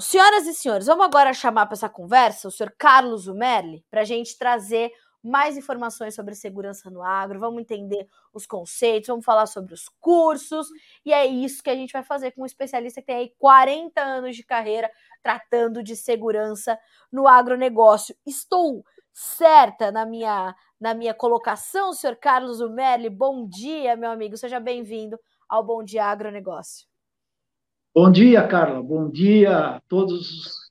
senhoras e senhores, vamos agora chamar para essa conversa o senhor Carlos Umerli para a gente trazer mais informações sobre segurança no agro, vamos entender os conceitos, vamos falar sobre os cursos, e é isso que a gente vai fazer com um especialista que tem aí 40 anos de carreira tratando de segurança no agronegócio. Estou certa na minha, na minha colocação, senhor Carlos Umerli. Bom dia, meu amigo, seja bem-vindo ao Bom Dia Agronegócio. Bom dia, Carla. Bom dia a todas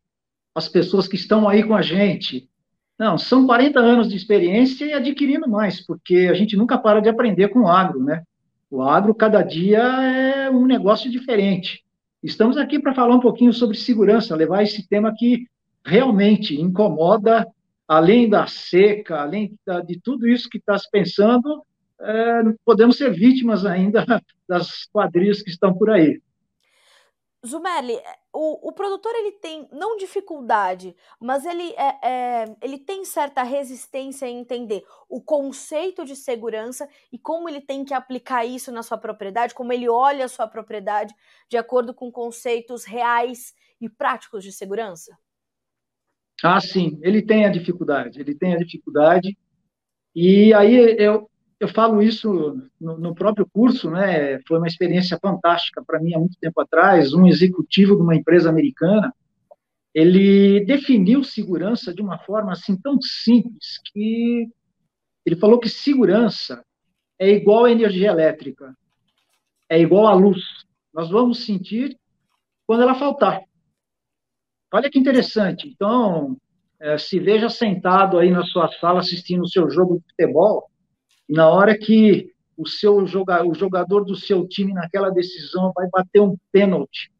as pessoas que estão aí com a gente. Não, são 40 anos de experiência e adquirindo mais, porque a gente nunca para de aprender com o agro, né? O agro, cada dia, é um negócio diferente. Estamos aqui para falar um pouquinho sobre segurança, levar esse tema que realmente incomoda, além da seca, além de tudo isso que está se pensando, é, podemos ser vítimas ainda das quadrilhas que estão por aí. Zumerli, eh, o, o produtor ele tem não dificuldade, mas ele, é, é, ele tem certa resistência em entender o conceito de segurança e como ele tem que aplicar isso na sua propriedade, como ele olha a sua propriedade de acordo com conceitos reais e práticos de segurança? Ah, sim, ele tem a dificuldade, ele tem a dificuldade. E aí eu, eu falo isso no, no, próprio curso, né? Foi uma experiência fantástica para mim há muito tempo atrás. Um executivo de uma empresa americana, ele definiu segurança de uma forma assim tão simples que ele falou que segurança é igual à energia elétrica, é igual à luz. Nós vamos sentir quando ela faltar. Olha que interessante. Então, é, se veja sentado aí na sua sala assistindo o seu jogo de futebol na hora que o seu jogador, o jogador do seu time naquela decisão vai bater um pênalti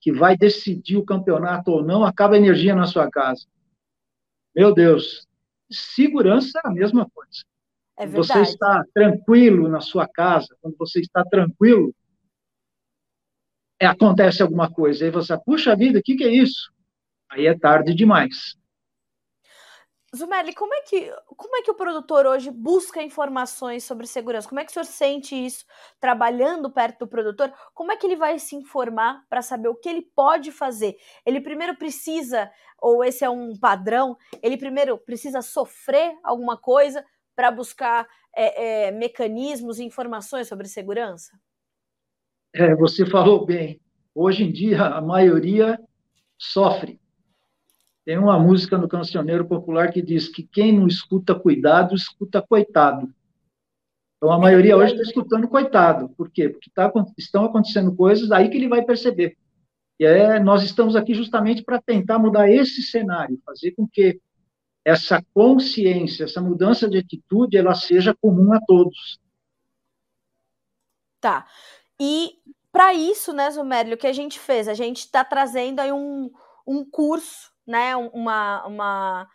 que vai decidir o campeonato ou não, acaba a energia na sua casa. Meu Deus, segurança é a mesma coisa. É verdade. Você está tranquilo na sua casa, quando você está tranquilo, é, acontece alguma coisa. Aí você, puxa vida, o que, que é isso? Aí é tarde demais. Zumerli, como é que como é que o produtor hoje busca informações sobre segurança? Como é que o senhor sente isso trabalhando perto do produtor? Como é que ele vai se informar para saber o que ele pode fazer? Ele primeiro precisa, ou esse é um padrão, ele primeiro precisa sofrer alguma coisa para buscar é, é, mecanismos e informações sobre segurança? É, você falou bem. Hoje em dia, a maioria sofre tem uma música no cancioneiro popular que diz que quem não escuta cuidado, escuta coitado. Então, a maioria hoje está escutando coitado. Por quê? Porque tá, estão acontecendo coisas aí que ele vai perceber. E é, nós estamos aqui justamente para tentar mudar esse cenário, fazer com que essa consciência, essa mudança de atitude, ela seja comum a todos. Tá. E para isso, né, Zumérlio, o que a gente fez? A gente está trazendo aí um, um curso né, uma, uma,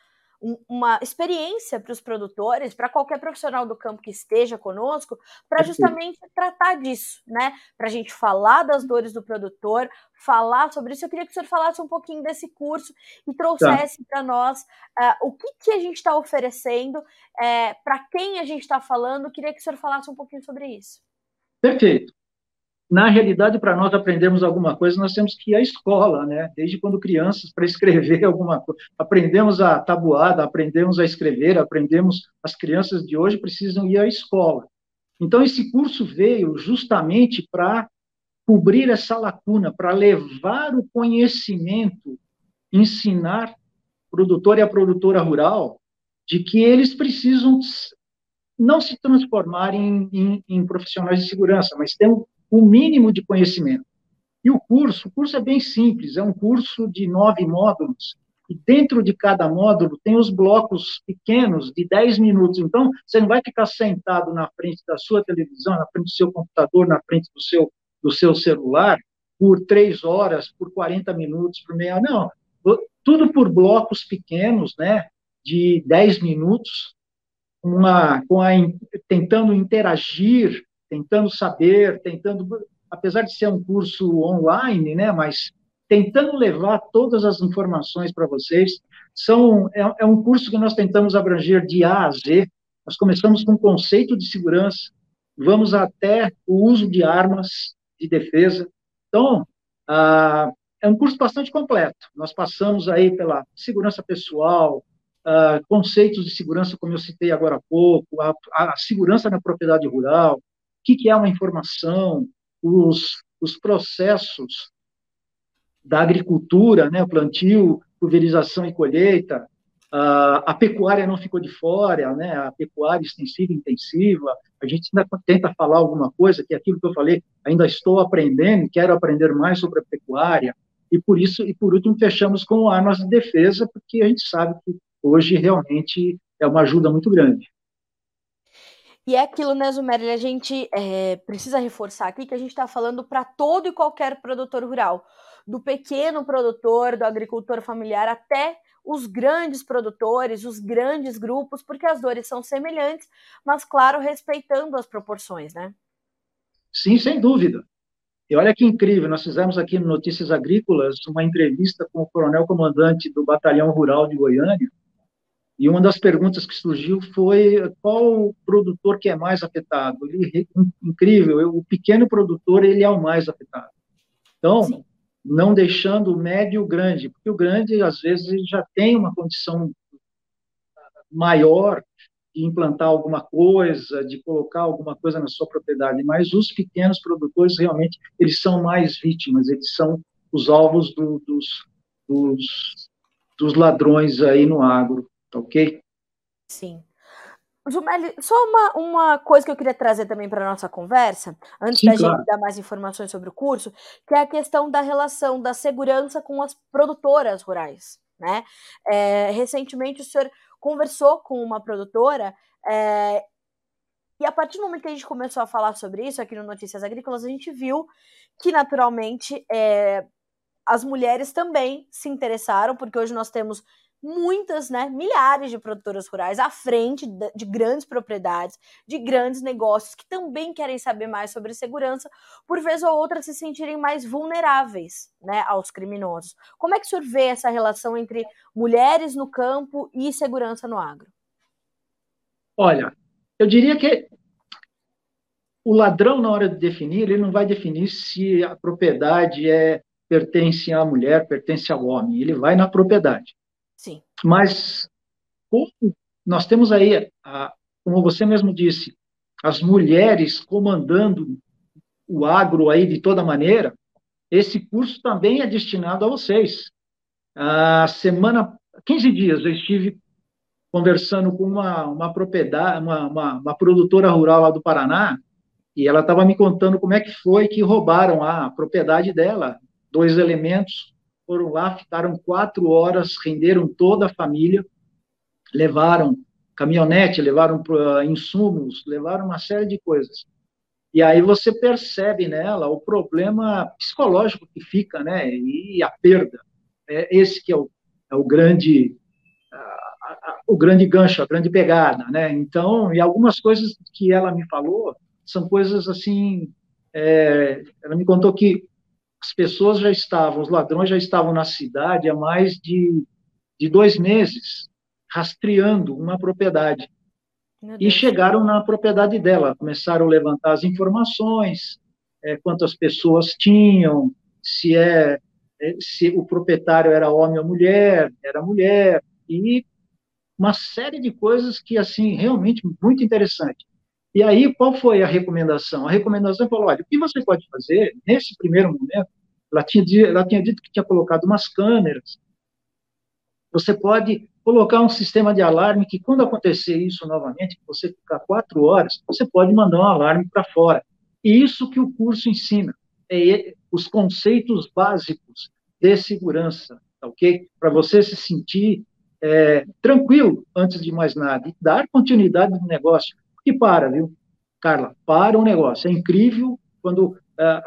uma experiência para os produtores, para qualquer profissional do campo que esteja conosco, para justamente tratar disso, né? Para a gente falar das dores do produtor, falar sobre isso. Eu queria que o senhor falasse um pouquinho desse curso e trouxesse tá. para nós uh, o que, que a gente está oferecendo, uh, eh, para quem a gente está falando. Eu queria que o senhor falasse um pouquinho sobre isso. Perfeito na realidade, para nós aprendermos alguma coisa, nós temos que ir à escola, né? Desde quando crianças, para escrever alguma coisa. Aprendemos a tabuada, aprendemos a escrever, aprendemos. As crianças de hoje precisam ir à escola. Então, esse curso veio justamente para cobrir essa lacuna, para levar o conhecimento, ensinar o produtor e a produtora rural de que eles precisam não se transformar em, em, em profissionais de segurança, mas ter um o mínimo de conhecimento. E o curso, o curso é bem simples, é um curso de nove módulos, e dentro de cada módulo tem os blocos pequenos de dez minutos. Então, você não vai ficar sentado na frente da sua televisão, na frente do seu computador, na frente do seu, do seu celular, por três horas, por 40 minutos, por meia. Não, tudo por blocos pequenos, né, de dez minutos, uma, com a, tentando interagir tentando saber, tentando, apesar de ser um curso online, né, mas tentando levar todas as informações para vocês. São, é, é, um curso que nós tentamos abranger de A a Z. Nós começamos com o conceito de segurança, vamos até o uso de armas de defesa. Então, ah, é um curso bastante completo. Nós passamos aí pela segurança pessoal, conceitos de segurança, como eu citei agora há pouco, a, a segurança na propriedade rural, que, que é uma informação, os, os processos da agricultura, né, o plantio, pulverização e colheita, a pecuária não ficou de fora, né, a pecuária extensiva e intensiva, a gente ainda tenta falar alguma coisa, que é aquilo que eu falei, ainda estou aprendendo, quero aprender mais sobre a pecuária, e por isso, e por último, fechamos com armas de defesa, porque a gente sabe que hoje realmente é uma ajuda muito grande. E é aquilo, né, Zumerli, a gente é, precisa reforçar aqui que a gente está falando para todo e qualquer produtor rural, do pequeno produtor, do agricultor familiar, até os grandes produtores, os grandes grupos, porque as dores são semelhantes, mas, claro, respeitando as proporções, né? Sim, sem dúvida. E olha que incrível, nós fizemos aqui no Notícias Agrícolas uma entrevista com o coronel comandante do Batalhão Rural de Goiânia, e uma das perguntas que surgiu foi qual o produtor que é mais afetado. Ele, incrível, o pequeno produtor ele é o mais afetado. Então, Sim. não deixando o médio e o grande, porque o grande às vezes ele já tem uma condição maior de implantar alguma coisa, de colocar alguma coisa na sua propriedade, mas os pequenos produtores realmente eles são mais vítimas, eles são os alvos do, dos, dos, dos ladrões aí no agro. Tá ok? Sim. Jumeli, só uma, uma coisa que eu queria trazer também para a nossa conversa, antes Sim, da claro. gente dar mais informações sobre o curso, que é a questão da relação da segurança com as produtoras rurais. Né? É, recentemente o senhor conversou com uma produtora é, e a partir do momento que a gente começou a falar sobre isso aqui no Notícias Agrícolas, a gente viu que naturalmente é, as mulheres também se interessaram, porque hoje nós temos muitas, né, milhares de produtoras rurais à frente de grandes propriedades, de grandes negócios que também querem saber mais sobre segurança, por vez ou outra se sentirem mais vulneráveis, né, aos criminosos. Como é que o senhor vê essa relação entre mulheres no campo e segurança no agro? Olha, eu diria que o ladrão na hora de definir, ele não vai definir se a propriedade é pertence à mulher, pertence ao homem, ele vai na propriedade. Sim. Mas nós temos aí, a, como você mesmo disse, as mulheres comandando o agro aí de toda maneira, esse curso também é destinado a vocês. A semana, 15 dias, eu estive conversando com uma, uma propriedade, uma, uma, uma produtora rural lá do Paraná, e ela estava me contando como é que foi que roubaram a propriedade dela, dois elementos foram lá, ficaram quatro horas, renderam toda a família, levaram caminhonete, levaram uh, insumos, levaram uma série de coisas. E aí você percebe nela o problema psicológico que fica, né? E a perda. É esse que é o, é o grande o grande gancho, a grande pegada, né? Então, e algumas coisas que ela me falou são coisas assim. É, ela me contou que as pessoas já estavam, os ladrões já estavam na cidade há mais de, de dois meses, rastreando uma propriedade. E chegaram na propriedade dela, começaram a levantar as informações, é, quantas pessoas tinham, se é, é se o proprietário era homem ou mulher, era mulher, e uma série de coisas que, assim, realmente muito interessante. E aí, qual foi a recomendação? A recomendação falou, olha, o que você pode fazer, nesse primeiro momento, ela tinha, ela tinha dito que tinha colocado umas câmeras, você pode colocar um sistema de alarme que, quando acontecer isso novamente, você ficar quatro horas, você pode mandar um alarme para fora. E isso que o curso ensina, é os conceitos básicos de segurança, tá ok? Para você se sentir é, tranquilo, antes de mais nada, e dar continuidade no negócio. E para, viu? Carla, para o negócio. É incrível quando é,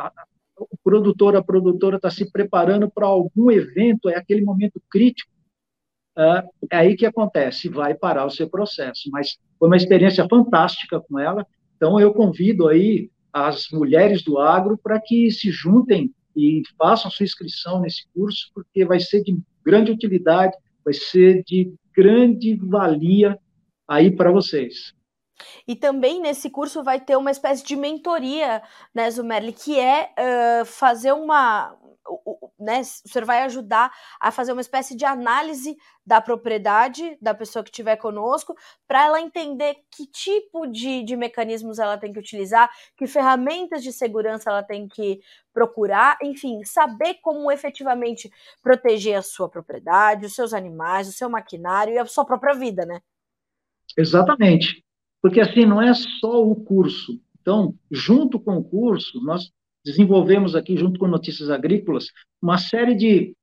o produtor, a produtora está se preparando para algum evento, é aquele momento crítico, é, é aí que acontece, vai parar o seu processo. Mas foi uma experiência fantástica com ela, então eu convido aí as mulheres do agro para que se juntem e façam sua inscrição nesse curso, porque vai ser de grande utilidade, vai ser de grande valia aí para vocês. E também nesse curso vai ter uma espécie de mentoria, né, Zumerli, que é uh, fazer uma né, o senhor vai ajudar a fazer uma espécie de análise da propriedade da pessoa que estiver conosco, para ela entender que tipo de, de mecanismos ela tem que utilizar, que ferramentas de segurança ela tem que procurar, enfim, saber como efetivamente proteger a sua propriedade, os seus animais, o seu maquinário e a sua própria vida, né? Exatamente. Porque assim, não é só o curso. Então, junto com o curso, nós desenvolvemos aqui, junto com Notícias Agrícolas, uma série de,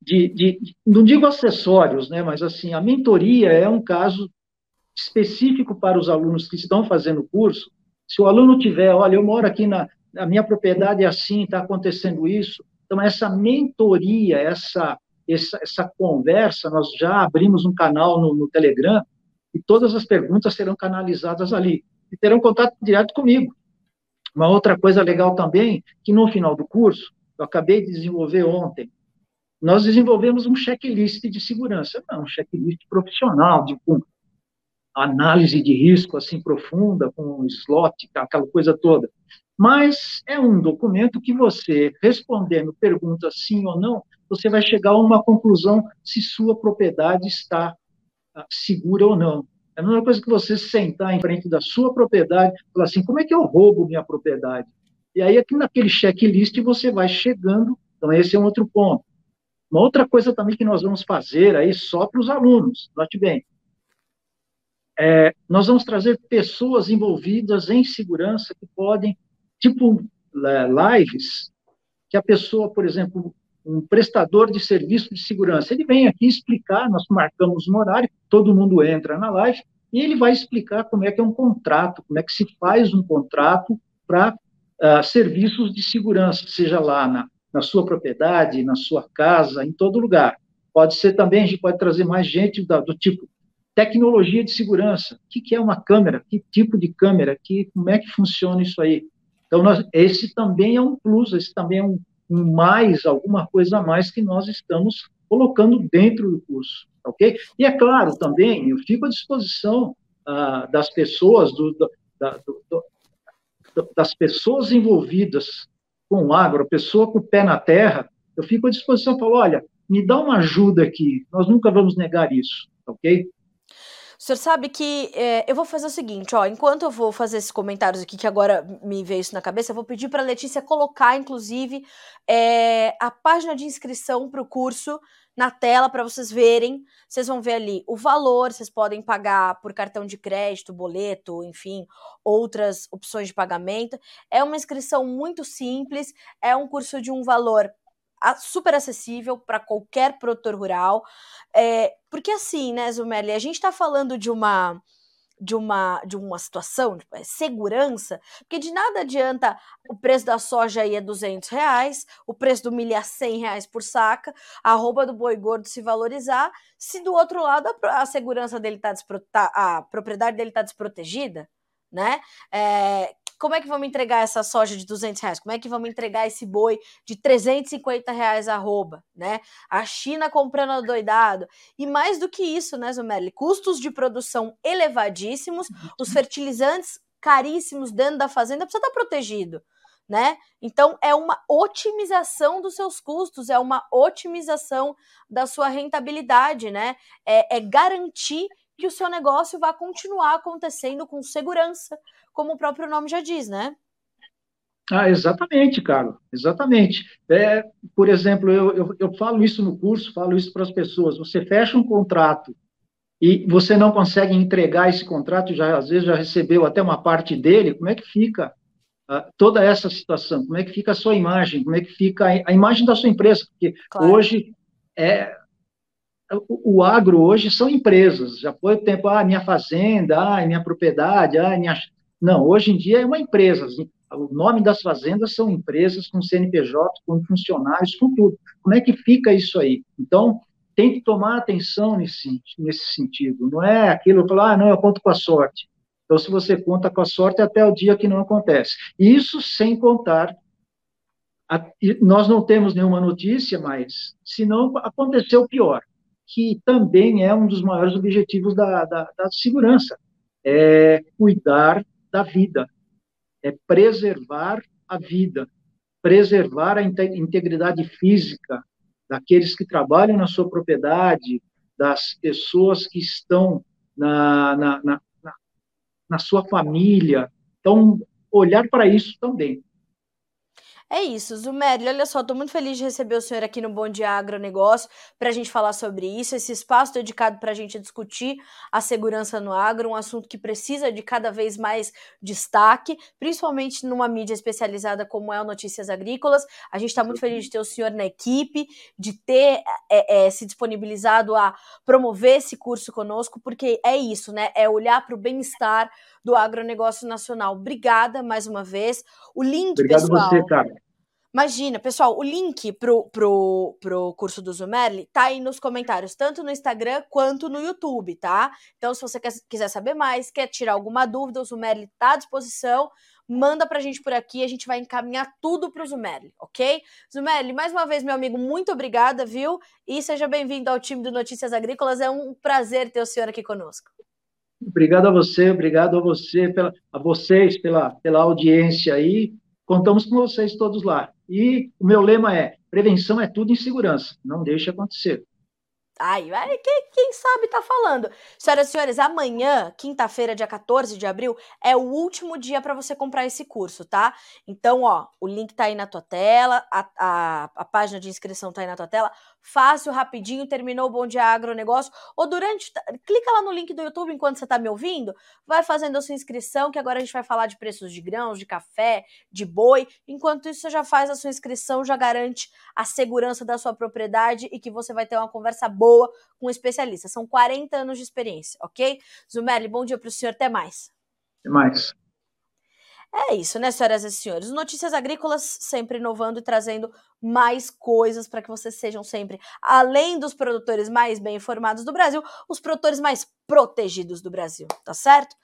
de, de, não digo acessórios, né, mas assim, a mentoria é um caso específico para os alunos que estão fazendo o curso. Se o aluno tiver, olha, eu moro aqui na a minha propriedade é assim, está acontecendo isso. Então, essa mentoria, essa, essa, essa conversa, nós já abrimos um canal no, no Telegram e todas as perguntas serão canalizadas ali e terão contato direto comigo. Uma outra coisa legal também, que no final do curso, eu acabei de desenvolver ontem, nós desenvolvemos um checklist de segurança, não, um checklist profissional, de análise de risco assim profunda, com slot, aquela coisa toda. Mas é um documento que você, respondendo perguntas sim ou não, você vai chegar a uma conclusão se sua propriedade está segura ou não. É a mesma coisa que você sentar em frente da sua propriedade e falar assim, como é que eu roubo minha propriedade? E aí, aqui naquele checklist, você vai chegando. Então, esse é um outro ponto. Uma outra coisa também que nós vamos fazer aí só para os alunos, note bem, é, nós vamos trazer pessoas envolvidas em segurança que podem, tipo é, lives, que a pessoa, por exemplo, um prestador de serviço de segurança. Ele vem aqui explicar, nós marcamos um horário, todo mundo entra na live, e ele vai explicar como é que é um contrato, como é que se faz um contrato para uh, serviços de segurança, seja lá na, na sua propriedade, na sua casa, em todo lugar. Pode ser também, a gente pode trazer mais gente da, do tipo tecnologia de segurança. O que, que, é uma câmera? Que tipo de câmera? Que, como é que funciona isso aí? Então, nós, esse também é um plus, esse também é um, um mais, alguma coisa a mais que nós estamos colocando dentro do curso, ok? E é claro também, eu fico à disposição ah, das pessoas, do, do, da, do, das pessoas envolvidas com o agro, a pessoa com o pé na terra, eu fico à disposição, falo, olha, me dá uma ajuda aqui, nós nunca vamos negar isso, ok? O senhor sabe que é, eu vou fazer o seguinte, ó, enquanto eu vou fazer esses comentários aqui, que agora me veio isso na cabeça, eu vou pedir para a Letícia colocar, inclusive, é, a página de inscrição para o curso na tela para vocês verem. Vocês vão ver ali o valor, vocês podem pagar por cartão de crédito, boleto, enfim, outras opções de pagamento. É uma inscrição muito simples, é um curso de um valor super acessível para qualquer produtor rural. É, porque assim, né, Zumelli, a gente está falando de uma de uma de uma situação de tipo, é, segurança, porque de nada adianta o preço da soja aí é 200 reais, o preço do milho é 100 reais por saca, a roupa do boi gordo se valorizar, se do outro lado a, a segurança dele tá, tá a propriedade dele está desprotegida, né? É, como é que vamos entregar essa soja de 200 reais? Como é que vamos entregar esse boi de 350 reais arroba, né? A China comprando doidado. E mais do que isso, né, Zumerli? Custos de produção elevadíssimos, os fertilizantes caríssimos dentro da fazenda precisa estar protegido. Né? Então é uma otimização dos seus custos, é uma otimização da sua rentabilidade, né? É, é garantir que o seu negócio vai continuar acontecendo com segurança, como o próprio nome já diz, né? Ah, exatamente, Carlos, exatamente. É, por exemplo, eu, eu, eu falo isso no curso, falo isso para as pessoas. Você fecha um contrato e você não consegue entregar esse contrato, já às vezes já recebeu até uma parte dele, como é que fica uh, toda essa situação? Como é que fica a sua imagem? Como é que fica a, a imagem da sua empresa? Porque claro. hoje é, o, o, agro hoje são empresas. Já foi o tempo, ah, minha fazenda, ah, minha propriedade, ah, minha. Não, hoje em dia é uma empresa. O nome das fazendas são empresas com CNPJ, com funcionários, com tudo. Como é que fica isso aí? Então, tem que tomar atenção nesse, nesse sentido. Não é aquilo, falar, ah, não, eu conto com a sorte. Então, se você conta com a sorte, até o dia que não acontece. Isso sem contar a, nós não temos nenhuma notícia, mas se não aconteceu pior que também é um dos maiores objetivos da, da, da segurança, é cuidar da vida, é preservar a vida. preservar a integridade física daqueles que trabalham na sua propriedade, das pessoas que estão na, na, na, na sua família. Então, olhar para isso também. É isso, Zumério. Olha só, estou muito feliz de receber o senhor aqui no Bom Dia Agronegócio para a gente falar sobre isso, esse espaço dedicado para a gente discutir a segurança no agro, um assunto que precisa de cada vez mais destaque, principalmente numa mídia especializada como é o Notícias Agrícolas. A gente está muito feliz de ter o senhor na equipe, de ter é, é, se disponibilizado a promover esse curso conosco, porque é isso, né? É olhar para o bem-estar do agronegócio nacional. Obrigada mais uma vez. O link, Obrigado pessoal. Você, cara. Imagina, pessoal, o link pro, pro, pro curso do Zumerli tá aí nos comentários, tanto no Instagram quanto no YouTube, tá? Então, se você quer, quiser saber mais, quer tirar alguma dúvida, o Zumerli tá à disposição. Manda pra gente por aqui, a gente vai encaminhar tudo pro Zumerli, ok? Zumerli, mais uma vez, meu amigo, muito obrigada, viu? E seja bem-vindo ao time do Notícias Agrícolas. É um prazer ter o senhor aqui conosco. Obrigado a você, obrigado a você, pela, a vocês pela, pela audiência aí. Contamos com vocês todos lá. E o meu lema é: prevenção é tudo em segurança. Não deixe acontecer. Ai, quem, quem, sabe tá falando. Senhoras e senhores, amanhã, quinta-feira, dia 14 de abril, é o último dia para você comprar esse curso, tá? Então, ó, o link tá aí na tua tela, a, a, a página de inscrição tá aí na tua tela. Fácil, rapidinho, terminou o Bom Dia Agronegócio. Ou durante. Clica lá no link do YouTube enquanto você tá me ouvindo. Vai fazendo a sua inscrição, que agora a gente vai falar de preços de grãos, de café, de boi. Enquanto isso, você já faz a sua inscrição, já garante a segurança da sua propriedade e que você vai ter uma conversa boa com um especialista. São 40 anos de experiência, ok? Zumerli, bom dia para o senhor, até mais. Até mais. É isso, né, senhoras e senhores? Notícias Agrícolas sempre inovando e trazendo mais coisas para que vocês sejam sempre, além dos produtores mais bem informados do Brasil, os produtores mais protegidos do Brasil, tá certo?